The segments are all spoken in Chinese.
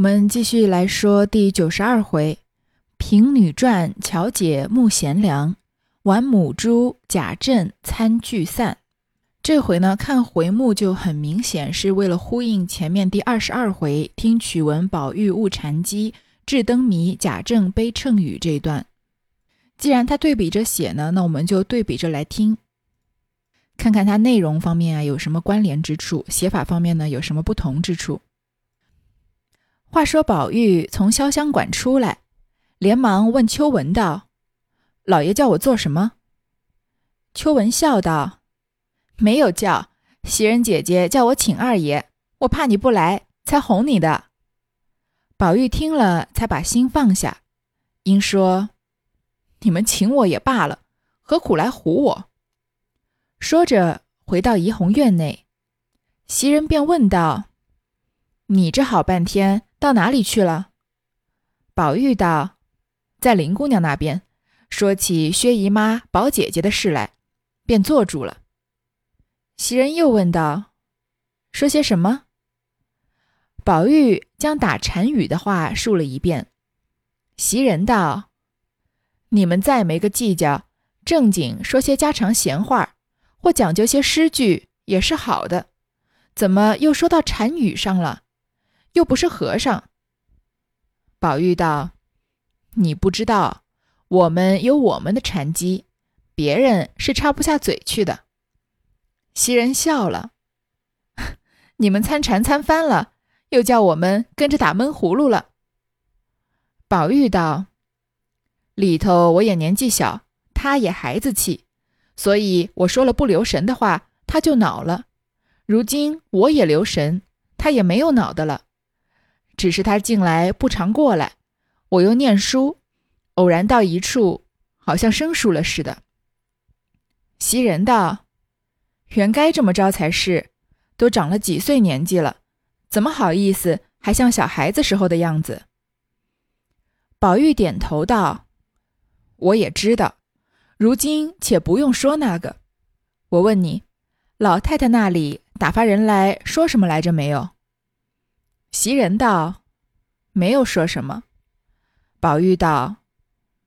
我们继续来说第九十二回：平女传，巧姐慕贤良；玩母猪，贾政参聚散。这回呢，看回目就很明显是为了呼应前面第二十二回“听曲闻宝玉误禅机，智灯谜贾政悲谶语”这一段。既然他对比着写呢，那我们就对比着来听。看看它内容方面啊有什么关联之处，写法方面呢有什么不同之处。话说宝玉从潇湘馆出来，连忙问秋文道：“老爷叫我做什么？”秋文笑道：“没有叫，袭人姐姐叫我请二爷，我怕你不来，才哄你的。”宝玉听了，才把心放下，因说：“你们请我也罢了，何苦来唬我？”说着，回到怡红院内，袭人便问道：“你这好半天到哪里去了？”宝玉道：“在林姑娘那边，说起薛姨妈、宝姐姐的事来，便坐住了。”袭人又问道：“说些什么？”宝玉将打禅语的话述了一遍。袭人道：“你们再没个计较，正经说些家常闲话。”或讲究些诗句也是好的，怎么又说到禅语上了？又不是和尚。宝玉道：“你不知道，我们有我们的禅机，别人是插不下嘴去的。”袭人笑了：“ 你们参禅参翻了，又叫我们跟着打闷葫芦了。”宝玉道：“里头我也年纪小，他也孩子气。”所以我说了不留神的话，他就恼了。如今我也留神，他也没有恼的了。只是他近来不常过来，我又念书，偶然到一处，好像生疏了似的。袭人道：“原该这么着才是，都长了几岁年纪了，怎么好意思还像小孩子时候的样子？”宝玉点头道：“我也知道。”如今且不用说那个，我问你，老太太那里打发人来说什么来着没有？袭人道：“没有说什么。”宝玉道：“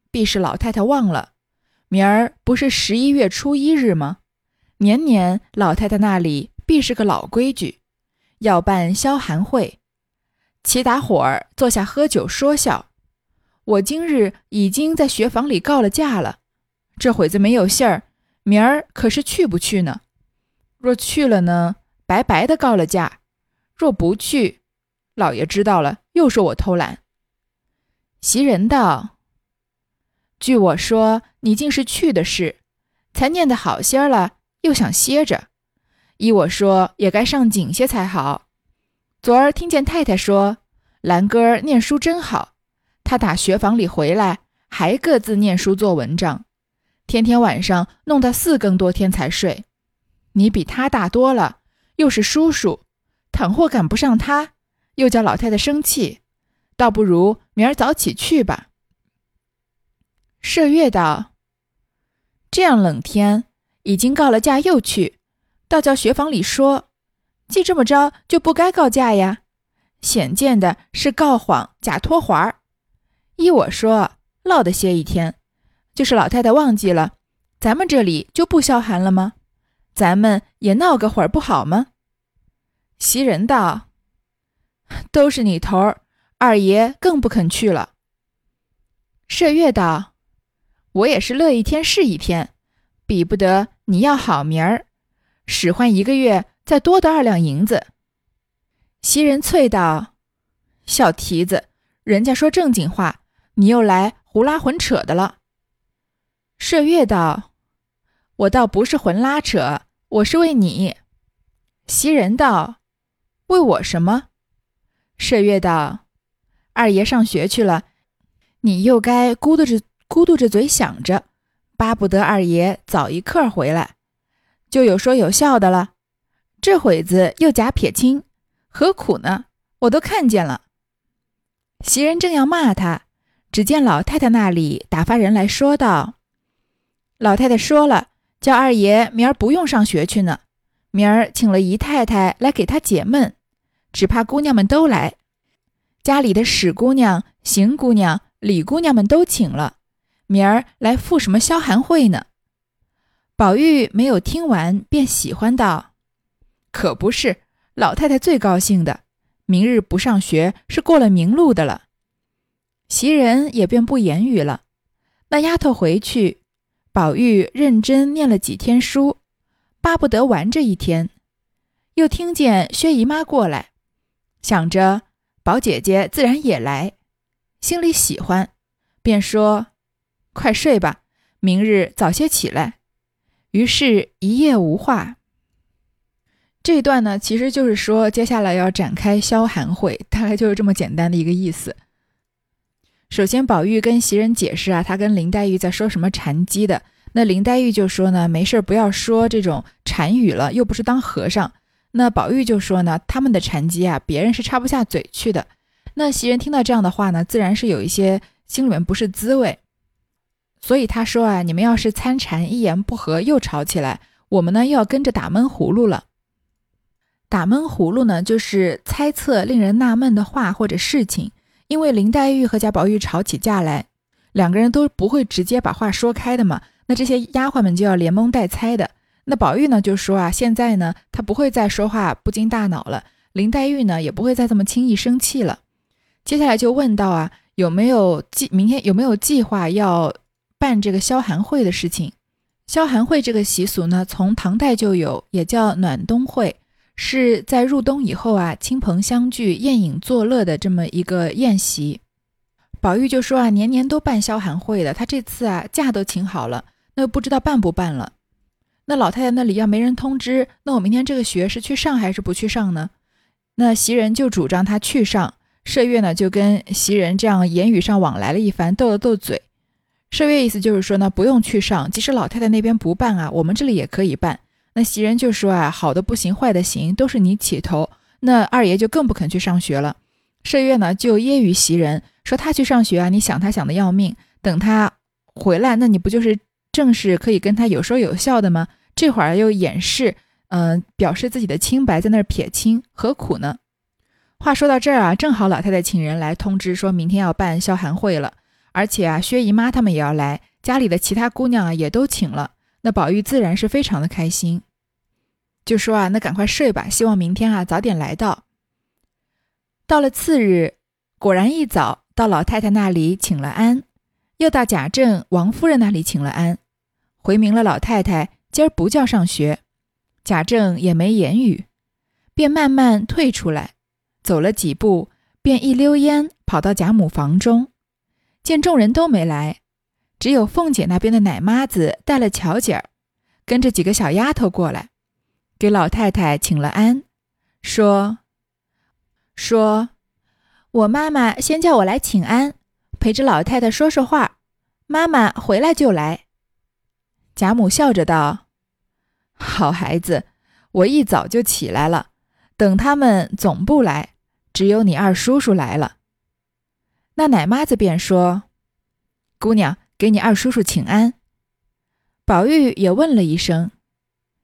必是老太太忘了，明儿不是十一月初一日吗？年年老太太那里必是个老规矩，要办消寒会，齐打伙儿坐下喝酒说笑。我今日已经在学房里告了假了。”这会子没有信儿，明儿可是去不去呢？若去了呢，白白的告了假；若不去，老爷知道了，又说我偷懒。袭人道：“据我说，你竟是去的事，才念得好些了，又想歇着。依我说，也该上紧些才好。昨儿听见太太说，兰哥念书真好，他打学房里回来，还各自念书做文章。”天天晚上弄到四更多天才睡，你比他大多了，又是叔叔，倘或赶不上他，又叫老太太生气，倒不如明儿早起去吧。麝月道：“这样冷天，已经告了假又去，倒叫学房里说，既这么着就不该告假呀，显见的是告谎假托环儿。依我说，落得歇一天。”就是老太太忘记了，咱们这里就不消寒了吗？咱们也闹个会儿不好吗？袭人道：“ 都是你头儿，二爷更不肯去了。”麝月道：“我也是乐一天是一天，比不得你要好名儿，使唤一个月再多得二两银子。”袭人啐道：“小蹄子，人家说正经话，你又来胡拉混扯的了。”麝月道：“我倒不是混拉扯，我是为你。”袭人道：“为我什么？”麝月道：“二爷上学去了，你又该咕嘟着咕嘟着嘴想着，巴不得二爷早一刻回来，就有说有笑的了。这会子又假撇清，何苦呢？我都看见了。”袭人正要骂他，只见老太太那里打发人来说道。老太太说了，叫二爷明儿不用上学去呢，明儿请了姨太太来给他解闷，只怕姑娘们都来。家里的史姑娘、邢姑娘、李姑娘们都请了，明儿来赴什么消寒会呢？”宝玉没有听完，便喜欢道：“可不是，老太太最高兴的，明日不上学是过了明路的了。”袭人也便不言语了。那丫头回去，宝玉认真念了几天书，巴不得玩这一天。又听见薛姨妈过来，想着宝姐姐自然也来，心里喜欢，便说：“快睡吧，明日早些起来。”于是，一夜无话。这一段呢，其实就是说，接下来要展开消寒会，大概就是这么简单的一个意思。首先，宝玉跟袭人解释啊，他跟林黛玉在说什么禅机的。那林黛玉就说呢，没事不要说这种禅语了，又不是当和尚。那宝玉就说呢，他们的禅机啊，别人是插不下嘴去的。那袭人听到这样的话呢，自然是有一些心里面不是滋味。所以他说啊，你们要是参禅一言不合又吵起来，我们呢又要跟着打闷葫芦了。打闷葫芦呢，就是猜测令人纳闷的话或者事情。因为林黛玉和贾宝玉吵起架来，两个人都不会直接把话说开的嘛。那这些丫鬟们就要连蒙带猜的。那宝玉呢就说啊，现在呢他不会再说话不经大脑了。林黛玉呢也不会再这么轻易生气了。接下来就问到啊，有没有计明天有没有计划要？办这个消寒会的事情，消寒会这个习俗呢，从唐代就有，也叫暖冬会，是在入冬以后啊，亲朋相聚、宴饮作乐的这么一个宴席。宝玉就说啊，年年都办消寒会的，他这次啊假都请好了，那不知道办不办了。那老太太那里要没人通知，那我明天这个学是去上还是不去上呢？那袭人就主张他去上，麝月呢就跟袭人这样言语上往来了一番，斗了斗嘴。麝月意思就是说呢，不用去上，即使老太太那边不办啊，我们这里也可以办。那袭人就说啊，好的不行，坏的行，都是你起头。那二爷就更不肯去上学了。麝月呢就揶揄袭人说，他去上学啊，你想他想的要命，等他回来，那你不就是正是可以跟他有说有笑的吗？这会儿又掩饰，嗯，表示自己的清白，在那儿撇清，何苦呢？话说到这儿啊，正好老太太请人来通知，说明天要办消寒会了。而且啊，薛姨妈他们也要来，家里的其他姑娘啊也都请了。那宝玉自然是非常的开心，就说啊，那赶快睡吧，希望明天啊早点来到。到了次日，果然一早到老太太那里请了安，又到贾政、王夫人那里请了安，回明了老太太今儿不叫上学。贾政也没言语，便慢慢退出来，走了几步，便一溜烟跑到贾母房中。见众人都没来，只有凤姐那边的奶妈子带了巧姐儿，跟着几个小丫头过来，给老太太请了安，说：“说，我妈妈先叫我来请安，陪着老太太说说话。妈妈回来就来。”贾母笑着道：“好孩子，我一早就起来了，等他们总不来，只有你二叔叔来了。”那奶妈子便说：“姑娘，给你二叔叔请安。”宝玉也问了一声：“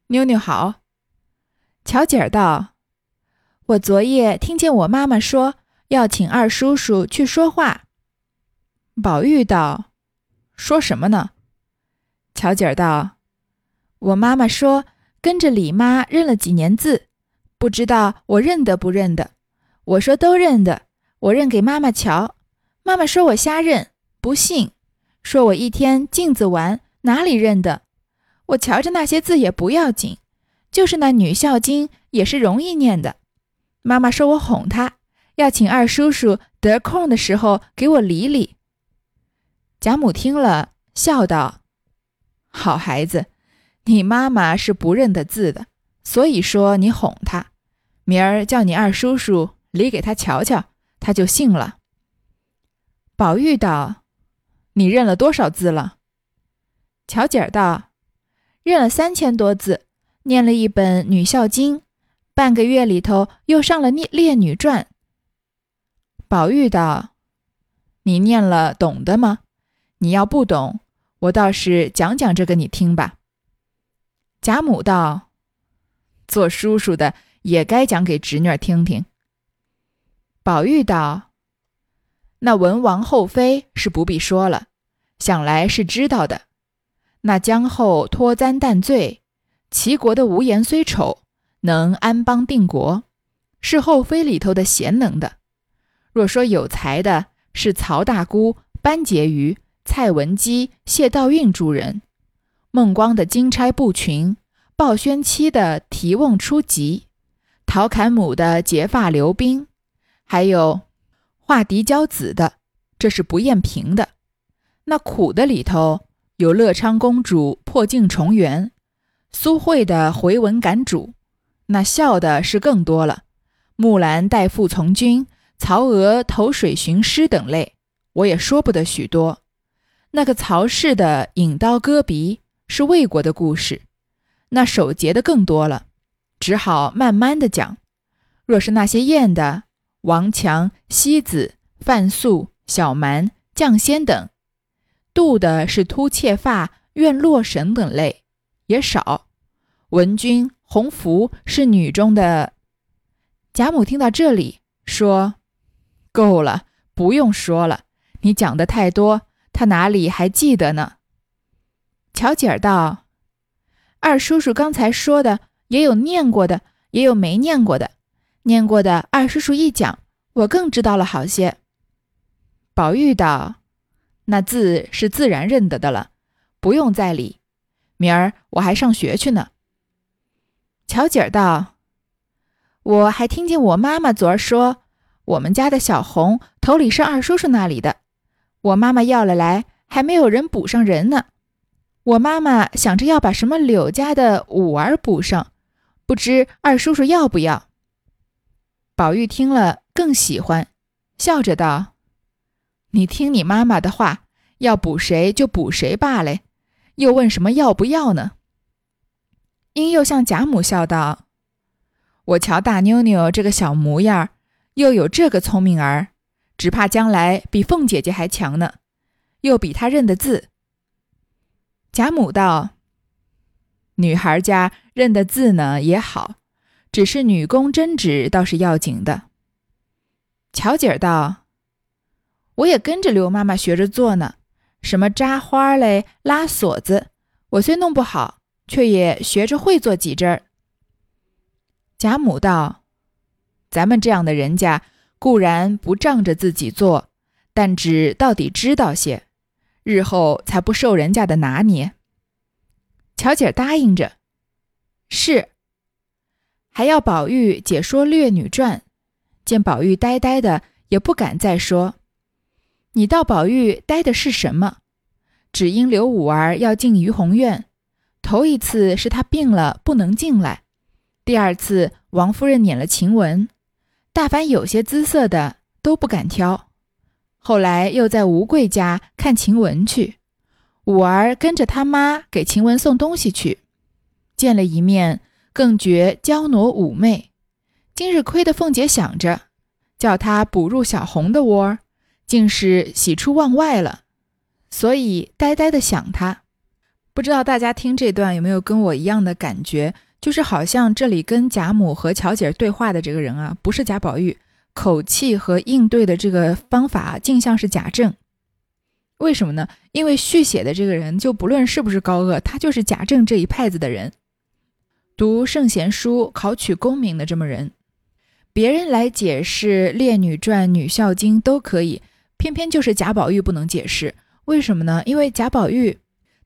妞妞好。”巧姐儿道：“我昨夜听见我妈妈说要请二叔叔去说话。”宝玉道：“说什么呢？”巧姐儿道：“我妈妈说跟着李妈认了几年字，不知道我认得不认得。我说都认得，我认给妈妈瞧。”妈妈说我瞎认，不信，说我一天镜子玩，哪里认得？我瞧着那些字也不要紧，就是那女孝经也是容易念的。妈妈说我哄她，要请二叔叔得空的时候给我理理。贾母听了，笑道：“好孩子，你妈妈是不认得字的，所以说你哄她，明儿叫你二叔叔理给他瞧瞧，他就信了。”宝玉道：“你认了多少字了？”巧姐儿道：“认了三千多字，念了一本《女孝经》，半个月里头又上了《列列女传》。”宝玉道：“你念了懂的吗？你要不懂，我倒是讲讲这个你听吧。”贾母道：“做叔叔的也该讲给侄女听听。”宝玉道：“那文王后妃是不必说了，想来是知道的。那姜后脱簪担罪，齐国的无颜虽丑，能安邦定国，是后妃里头的贤能的。若说有才的，是曹大姑、班婕妤、蔡文姬、谢道韫诸人，孟光的金钗布裙，鲍宣妻的提瓮出疾，陶侃母的结发留冰，还有画嫡骄子的，这是不厌平的。那苦的里头。有乐昌公主破镜重圆，苏慧的回文感主，那笑的是更多了。木兰代父从军，曹娥投水寻师等类，我也说不得许多。那个曹氏的引刀割鼻是魏国的故事，那守节的更多了，只好慢慢的讲。若是那些艳的，王强、西子、范素、小蛮、绛仙等。妒的是秃妾发、怨洛神等类，也少。文君、洪福是女中的。贾母听到这里，说：“够了，不用说了。你讲的太多，他哪里还记得呢？”巧姐儿道：“二叔叔刚才说的，也有念过的，也有没念过的。念过的，二叔叔一讲，我更知道了好些。”宝玉道。那字是自然认得的了，不用再理。明儿我还上学去呢。巧姐儿道：“我还听见我妈妈昨儿说，我们家的小红头里是二叔叔那里的，我妈妈要了来，还没有人补上人呢。我妈妈想着要把什么柳家的五儿补上，不知二叔叔要不要？”宝玉听了更喜欢，笑着道。你听你妈妈的话，要补谁就补谁罢了，又问什么要不要呢？英又向贾母笑道：“我瞧大妞妞这个小模样，又有这个聪明儿，只怕将来比凤姐姐还强呢，又比她认的字。”贾母道：“女孩家认的字呢也好，只是女工针指倒是要紧的。”巧姐儿道。我也跟着刘妈妈学着做呢，什么扎花嘞、拉锁子，我虽弄不好，却也学着会做几针。贾母道：“咱们这样的人家，固然不仗着自己做，但只到底知道些，日后才不受人家的拿捏。”巧姐答应着，是，还要宝玉解说《略女传》，见宝玉呆呆的，也不敢再说。你道宝玉呆的是什么？只因刘五儿要进怡红院，头一次是他病了不能进来，第二次王夫人撵了晴雯，大凡有些姿色的都不敢挑。后来又在吴贵家看晴雯去，五儿跟着他妈给晴雯送东西去，见了一面，更觉娇挪妩媚。今日亏得凤姐想着，叫他补入小红的窝。竟是喜出望外了，所以呆呆的想他。不知道大家听这段有没有跟我一样的感觉？就是好像这里跟贾母和巧姐对话的这个人啊，不是贾宝玉，口气和应对的这个方法竟像是贾政。为什么呢？因为续写的这个人，就不论是不是高鹗，他就是贾政这一派子的人，读圣贤书、考取功名的这么人。别人来解释《列女传》《女孝经》都可以。偏偏就是贾宝玉不能解释，为什么呢？因为贾宝玉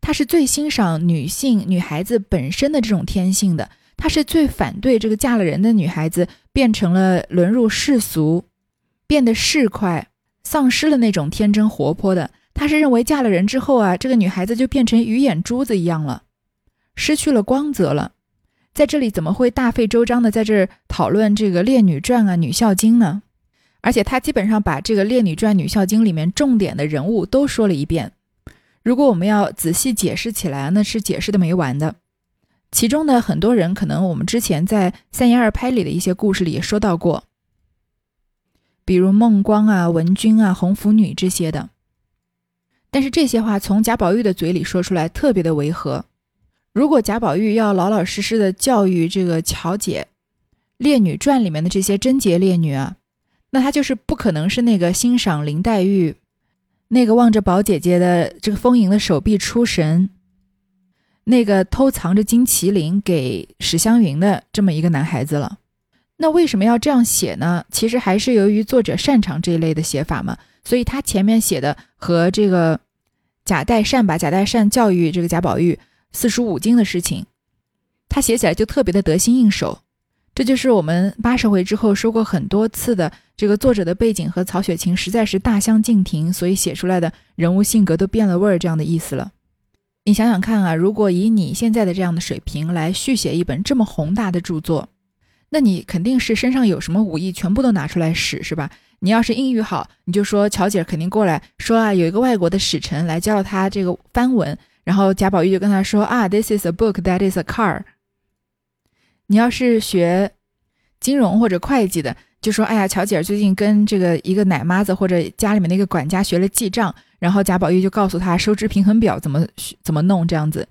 他是最欣赏女性、女孩子本身的这种天性的，他是最反对这个嫁了人的女孩子变成了沦入世俗，变得市侩，丧失了那种天真活泼的。他是认为嫁了人之后啊，这个女孩子就变成鱼眼珠子一样了，失去了光泽了。在这里怎么会大费周章的在这儿讨论这个《列女传》啊、《女孝经》呢？而且他基本上把这个《列女传》《女孝经》里面重点的人物都说了一遍。如果我们要仔细解释起来，那是解释的没完的。其中的很多人，可能我们之前在《三言二拍》里的一些故事里也说到过，比如孟光啊、文君啊、红拂女这些的。但是这些话从贾宝玉的嘴里说出来，特别的违和。如果贾宝玉要老老实实的教育这个乔姐，《列女传》里面的这些贞洁烈女啊。那他就是不可能是那个欣赏林黛玉，那个望着宝姐姐的这个丰盈的手臂出神，那个偷藏着金麒麟给史湘云的这么一个男孩子了。那为什么要这样写呢？其实还是由于作者擅长这一类的写法嘛，所以他前面写的和这个贾代善把贾代善教育这个贾宝玉四书五经的事情，他写起来就特别的得心应手。这就是我们八十回之后说过很多次的，这个作者的背景和曹雪芹实在是大相径庭，所以写出来的人物性格都变了味儿这样的意思了。你想想看啊，如果以你现在的这样的水平来续写一本这么宏大的著作，那你肯定是身上有什么武艺，全部都拿出来使，是吧？你要是英语好，你就说乔姐肯定过来说啊，有一个外国的使臣来教他这个翻文，然后贾宝玉就跟他说啊，This is a book that is a car。你要是学金融或者会计的，就说哎呀，乔姐最近跟这个一个奶妈子或者家里面那个管家学了记账，然后贾宝玉就告诉他收支平衡表怎么怎么弄这样子。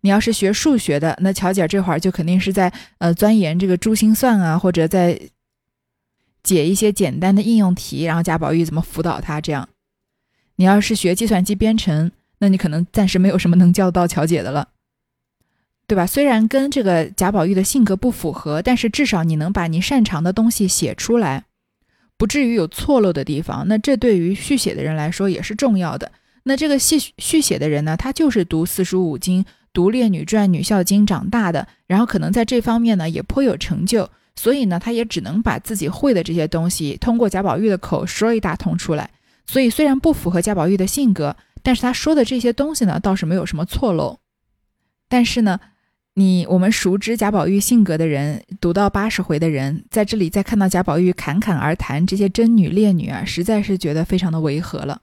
你要是学数学的，那乔姐这会儿就肯定是在呃钻研这个珠心算啊，或者在解一些简单的应用题，然后贾宝玉怎么辅导他这样。你要是学计算机编程，那你可能暂时没有什么能教到乔姐的了，对吧？虽然跟这个贾宝玉的性格不符合，但是至少你能把你擅长的东西写出来，不至于有错漏的地方。那这对于续写的人来说也是重要的。那这个续续写的人呢，他就是读四书五经。读《列女传》《女孝经》长大的，然后可能在这方面呢也颇有成就，所以呢，他也只能把自己会的这些东西通过贾宝玉的口说一大通出来。所以虽然不符合贾宝玉的性格，但是他说的这些东西呢倒是没有什么错漏。但是呢，你我们熟知贾宝玉性格的人，读到八十回的人，在这里再看到贾宝玉侃侃而谈这些贞女烈女啊，实在是觉得非常的违和了。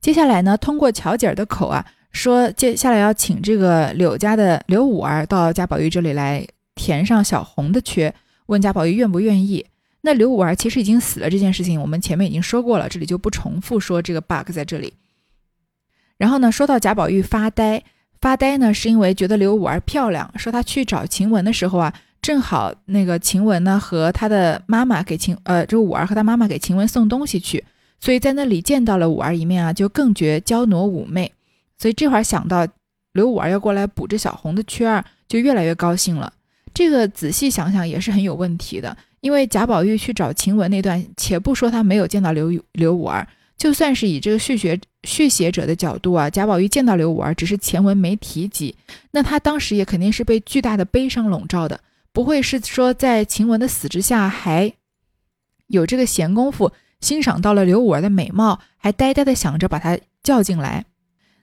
接下来呢，通过巧姐儿的口啊。说接下来要请这个柳家的柳五儿到贾宝玉这里来填上小红的缺，问贾宝玉愿不愿意。那柳五儿其实已经死了，这件事情我们前面已经说过了，这里就不重复说这个 bug 在这里。然后呢，说到贾宝玉发呆，发呆呢是因为觉得刘五儿漂亮，说他去找晴雯的时候啊，正好那个晴雯呢和他的妈妈给晴呃这个五儿和他妈妈给晴雯送东西去，所以在那里见到了五儿一面啊，就更觉娇挪妩媚。所以这会儿想到刘五儿要过来补这小红的缺儿，就越来越高兴了。这个仔细想想也是很有问题的，因为贾宝玉去找晴雯那段，且不说他没有见到刘刘五儿，就算是以这个续写续写者的角度啊，贾宝玉见到刘五儿，只是前文没提及，那他当时也肯定是被巨大的悲伤笼罩的，不会是说在晴雯的死之下还有这个闲工夫欣赏到了刘五儿的美貌，还呆呆的想着把她叫进来。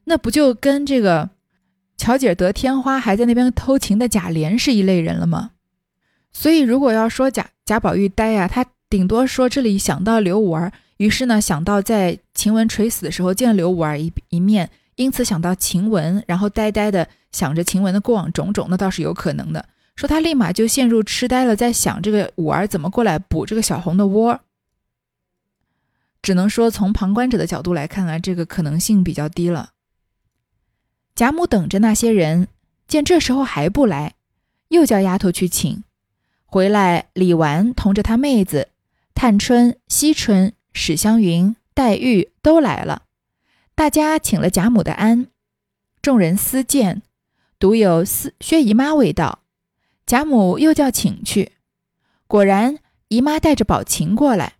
那不就跟这个乔姐得天花还在那边偷情的贾琏是一类人了吗？所以如果要说贾贾宝玉呆呀，他顶多说这里想到刘五儿，于是呢想到在晴雯垂死的时候见刘五儿一一面，因此想到晴雯，然后呆呆的想着晴雯的过往种种，那倒是有可能的。说他立马就陷入痴呆了，在想这个五儿怎么过来补这个小红的窝，只能说从旁观者的角度来看啊，这个可能性比较低了。贾母等着那些人，见这时候还不来，又叫丫头去请。回来，李纨同着她妹子探春、惜春、史湘云、黛玉都来了，大家请了贾母的安。众人私见，独有司薛姨妈未到。贾母又叫请去，果然姨妈带着宝琴过来。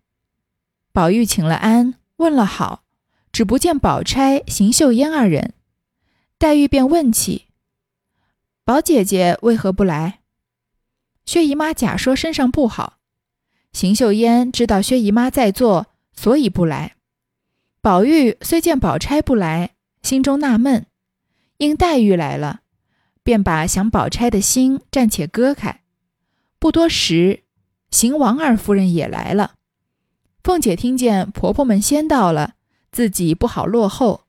宝玉请了安，问了好，只不见宝钗、邢岫烟二人。黛玉便问起：“宝姐姐为何不来？”薛姨妈假说身上不好。邢岫烟知道薛姨妈在座，所以不来。宝玉虽见宝钗不来，心中纳闷，因黛玉来了，便把想宝钗的心暂且割开。不多时，邢王二夫人也来了。凤姐听见婆婆们先到了，自己不好落后。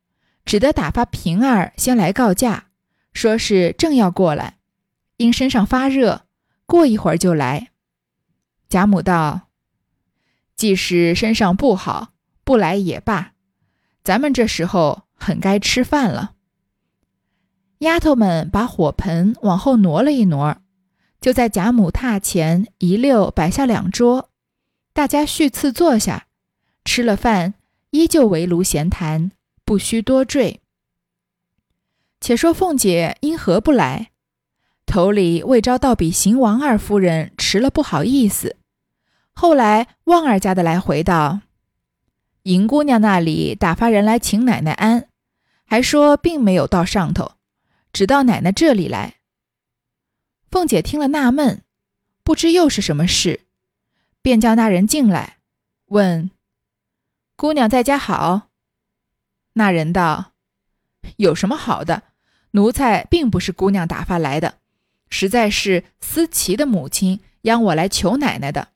只得打发平儿先来告假，说是正要过来，因身上发热，过一会儿就来。贾母道：“即使身上不好，不来也罢，咱们这时候很该吃饭了。”丫头们把火盆往后挪了一挪，就在贾母榻前一溜摆下两桌，大家续次坐下，吃了饭，依旧围炉闲谈，不需多赘。且说凤姐因何不来？头里未招到比邢王二夫人迟了不好意思，后来旺儿家的来回道：“银姑娘那里打发人来请奶奶安，还说并没有到上头，只到奶奶这里来。”凤姐听了纳闷，不知又是什么事，便叫那人进来，问：“姑娘在家好？”那人道：“有什么好的？奴才并不是姑娘打发来的。”实在是思琪的母亲央我来求奶奶的。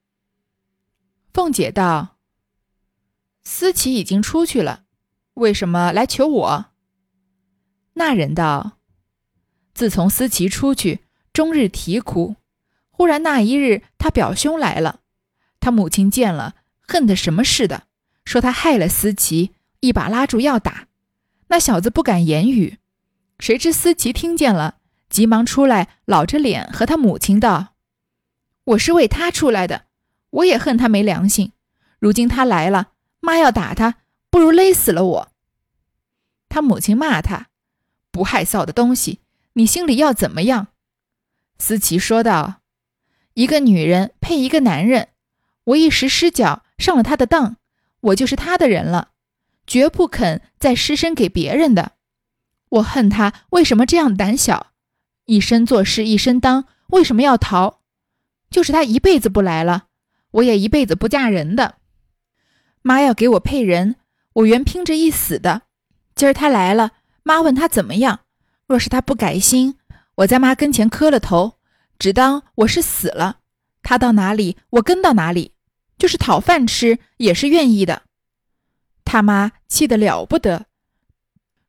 凤姐道：“思琪已经出去了，为什么来求我？”那人道：“自从思琪出去，终日啼哭。忽然那一日，他表兄来了，他母亲见了，恨得什么似的，说他害了思琪，一把拉住要打。那小子不敢言语，谁知思琪听见了。”急忙出来，老着脸和他母亲道：“我是为他出来的，我也恨他没良心。如今他来了，妈要打他，不如勒死了我。”他母亲骂他：“不害臊的东西，你心里要怎么样？”思琪说道：“一个女人配一个男人，我一时失脚上了他的当，我就是他的人了，绝不肯再失身给别人的。我恨他为什么这样胆小。”一身做事一身当，为什么要逃？就是他一辈子不来了，我也一辈子不嫁人的。妈要给我配人，我原拼着一死的。今儿他来了，妈问他怎么样？若是他不改心，我在妈跟前磕了头，只当我是死了。他到哪里，我跟到哪里，就是讨饭吃也是愿意的。他妈气得了不得，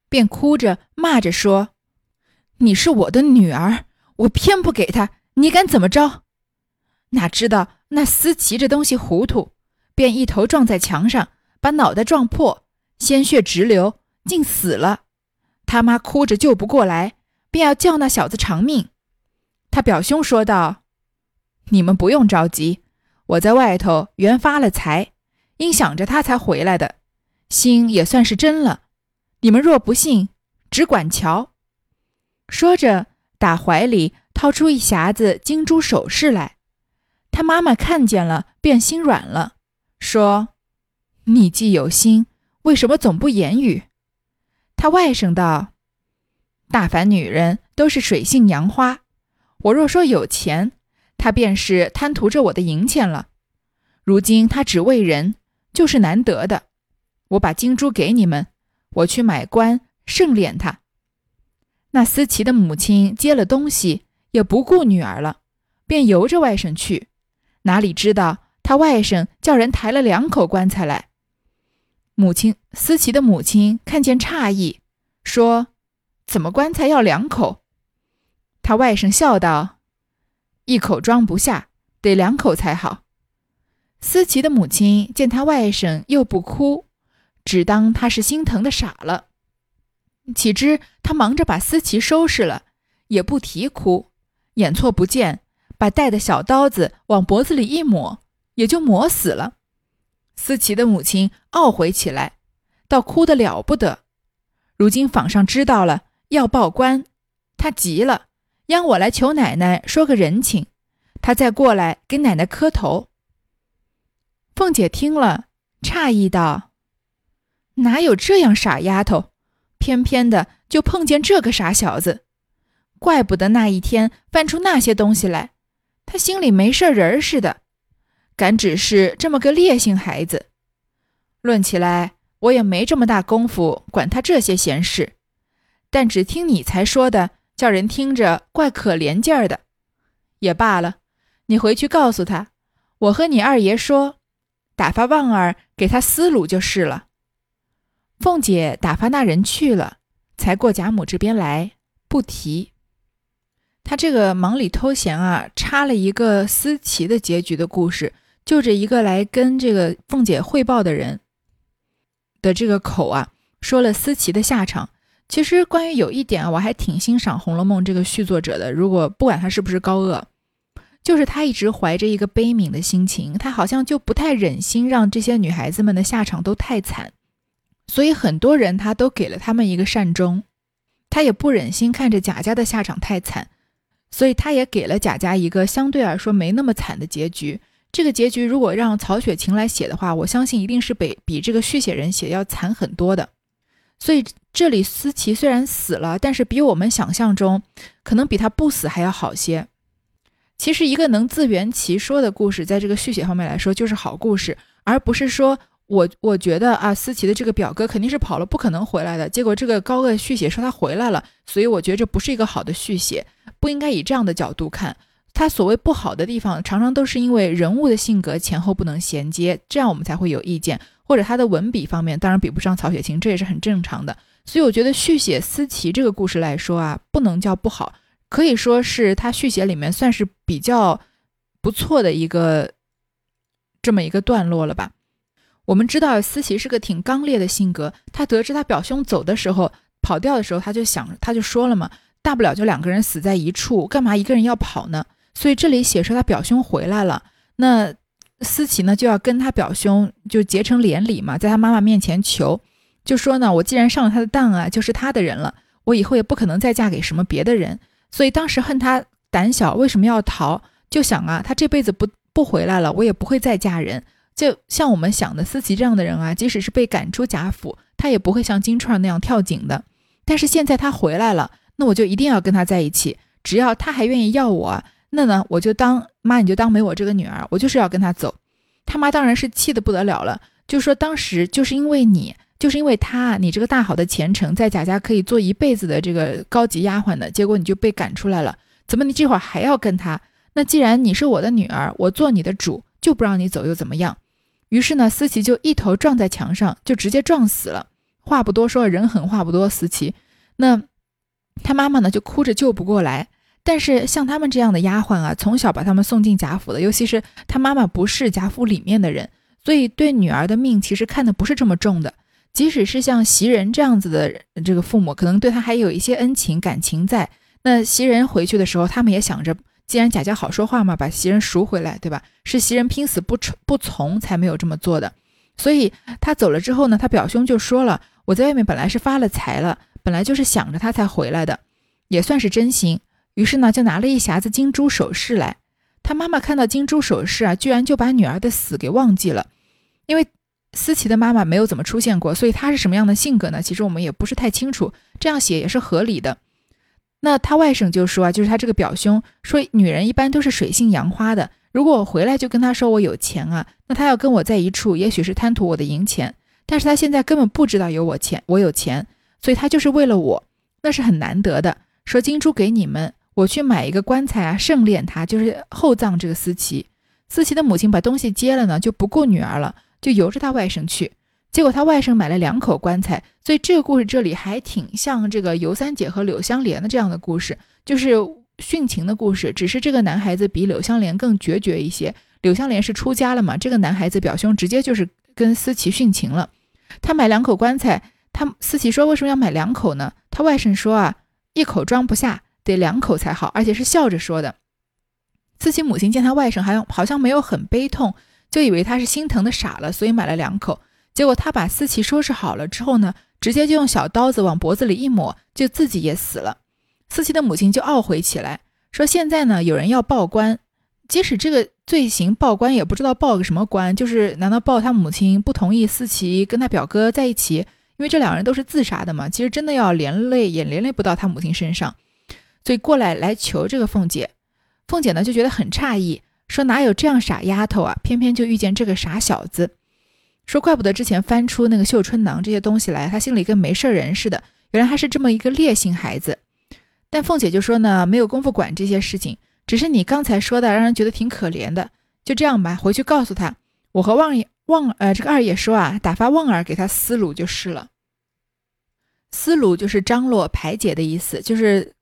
便哭着骂着说。你是我的女儿，我偏不给他，你敢怎么着？哪知道那思琪这东西糊涂，便一头撞在墙上，把脑袋撞破，鲜血直流，竟死了。他妈哭着救不过来，便要叫那小子偿命。他表兄说道：“你们不用着急，我在外头原发了财，因想着他才回来的，心也算是真了。你们若不信，只管瞧。”说着，打怀里掏出一匣子金珠首饰来。他妈妈看见了，便心软了，说：“你既有心，为什么总不言语？”他外甥道：“大凡女人都是水性杨花，我若说有钱，他便是贪图着我的银钱了。如今他只为人，就是难得的。我把金珠给你们，我去买官，盛敛他。”那思琪的母亲接了东西，也不顾女儿了，便由着外甥去。哪里知道他外甥叫人抬了两口棺材来。母亲思琪的母亲看见诧异，说：“怎么棺材要两口？”他外甥笑道：“一口装不下，得两口才好。”思琪的母亲见他外甥又不哭，只当他是心疼的傻了。岂知他忙着把思琪收拾了，也不啼哭，眼错不见，把带的小刀子往脖子里一抹，也就抹死了。思琪的母亲懊悔起来，倒哭得了不得。如今坊上知道了，要报官，他急了，央我来求奶奶说个人情，他再过来给奶奶磕头。凤姐听了，诧异道：“哪有这样傻丫头？”偏偏的就碰见这个傻小子，怪不得那一天翻出那些东西来，他心里没事人似的，敢只是这么个烈性孩子。论起来，我也没这么大功夫管他这些闲事，但只听你才说的，叫人听着怪可怜劲儿的。也罢了，你回去告诉他，我和你二爷说，打发旺儿给他思路就是了。凤姐打发那人去了，才过贾母这边来，不提。他这个忙里偷闲啊，插了一个思琪的结局的故事，就这一个来跟这个凤姐汇报的人的这个口啊，说了思琪的下场。其实关于有一点啊，我还挺欣赏《红楼梦》这个续作者的。如果不管他是不是高鹗，就是他一直怀着一个悲悯的心情，他好像就不太忍心让这些女孩子们的下场都太惨，所以很多人他都给了他们一个善终，他也不忍心看着贾家的下场太惨，所以他也给了贾家一个相对来说没那么惨的结局。这个结局如果让曹雪芹来写的话，我相信一定是比比这个续写人写要惨很多的。所以这里思琪虽然死了，但是比我们想象中可能比他不死还要好些。其实，一个能自圆其说的故事，在这个续写方面来说，就是好故事，而不是说我我觉得啊，思琪的这个表哥肯定是跑了，不可能回来的。结果这个高鹗续写说他回来了，所以我觉得这不是一个好的续写，不应该以这样的角度看。他所谓不好的地方，常常都是因为人物的性格前后不能衔接，这样我们才会有意见，或者他的文笔方面，当然比不上曹雪芹，这也是很正常的。所以我觉得续写思琪这个故事来说啊，不能叫不好。可以说是他续写里面算是比较不错的一个这么一个段落了吧。我们知道思琪是个挺刚烈的性格，他得知他表兄走的时候跑掉的时候，他就想他就说了嘛，大不了就两个人死在一处，干嘛一个人要跑呢？所以这里写说他表兄回来了，那思琪呢就要跟他表兄就结成连理嘛，在他妈妈面前求，就说呢，我既然上了他的当啊，就是他的人了，我以后也不可能再嫁给什么别的人。所以当时恨他胆小，为什么要逃？就想啊，他这辈子不不回来了，我也不会再嫁人。就像我们想的，思琪这样的人啊，即使是被赶出贾府，他也不会像金钏那样跳井的。但是现在他回来了，那我就一定要跟他在一起。只要他还愿意要我，那呢，我就当妈，你就当没我这个女儿，我就是要跟他走。他妈当然是气得不得了了，就说当时就是因为你。就是因为他，你这个大好的前程，在贾家可以做一辈子的这个高级丫鬟的，结果你就被赶出来了。怎么你这会儿还要跟他？那既然你是我的女儿，我做你的主，就不让你走又怎么样？于是呢，思琪就一头撞在墙上，就直接撞死了。话不多说，人狠话不多，思琪。那他妈妈呢，就哭着救不过来。但是像他们这样的丫鬟啊，从小把他们送进贾府的，尤其是他妈妈不是贾府里面的人，所以对女儿的命其实看的不是这么重的。即使是像袭人这样子的这个父母，可能对他还有一些恩情感情在。那袭人回去的时候，他们也想着，既然贾家好说话嘛，把袭人赎回来，对吧？是袭人拼死不从不从才没有这么做的。所以他走了之后呢，他表兄就说了：“我在外面本来是发了财了，本来就是想着他才回来的，也算是真心。”于是呢，就拿了一匣子金珠首饰来。他妈妈看到金珠首饰啊，居然就把女儿的死给忘记了，因为。思琪的妈妈没有怎么出现过，所以她是什么样的性格呢？其实我们也不是太清楚，这样写也是合理的。那他外甥就说啊，就是他这个表兄说，女人一般都是水性杨花的。如果我回来就跟他说我有钱啊，那他要跟我在一处，也许是贪图我的银钱。但是他现在根本不知道有我钱，我有钱，所以他就是为了我，那是很难得的。说金珠给你们，我去买一个棺材啊，盛殓他，就是厚葬这个思琪。思琪的母亲把东西接了呢，就不顾女儿了。就由着他外甥去，结果他外甥买了两口棺材，所以这个故事这里还挺像这个尤三姐和柳香莲的这样的故事，就是殉情的故事。只是这个男孩子比柳香莲更决绝一些。柳香莲是出家了嘛，这个男孩子表兄直接就是跟思琪殉情了。他买两口棺材，他思琪说为什么要买两口呢？他外甥说啊，一口装不下，得两口才好，而且是笑着说的。思琪母亲见他外甥好像好像没有很悲痛。就以为他是心疼的傻了，所以买了两口。结果他把思琪收拾好了之后呢，直接就用小刀子往脖子里一抹，就自己也死了。思琪的母亲就懊悔起来，说现在呢有人要报官，即使这个罪行报官，也不知道报个什么官，就是难道报他母亲不同意思琪跟他表哥在一起？因为这两人都是自杀的嘛，其实真的要连累也连累不到他母亲身上，所以过来来求这个凤姐。凤姐呢就觉得很诧异。说哪有这样傻丫头啊，偏偏就遇见这个傻小子。说怪不得之前翻出那个绣春囊这些东西来，他心里跟没事人似的。原来他是这么一个烈性孩子。但凤姐就说呢，没有功夫管这些事情，只是你刚才说的，让人觉得挺可怜的。就这样吧，回去告诉他，我和旺爷旺呃这个二爷说啊，打发旺儿给他思路就是了。思路就是张罗排解的意思，就是。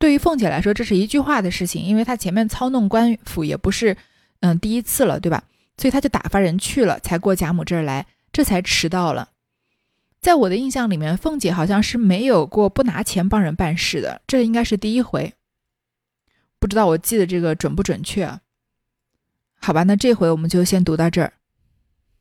对于凤姐来说，这是一句话的事情，因为她前面操弄官府也不是，嗯，第一次了，对吧？所以他就打发人去了，才过贾母这儿来，这才迟到了。在我的印象里面，凤姐好像是没有过不拿钱帮人办事的，这应该是第一回。不知道我记得这个准不准确？好吧，那这回我们就先读到这儿。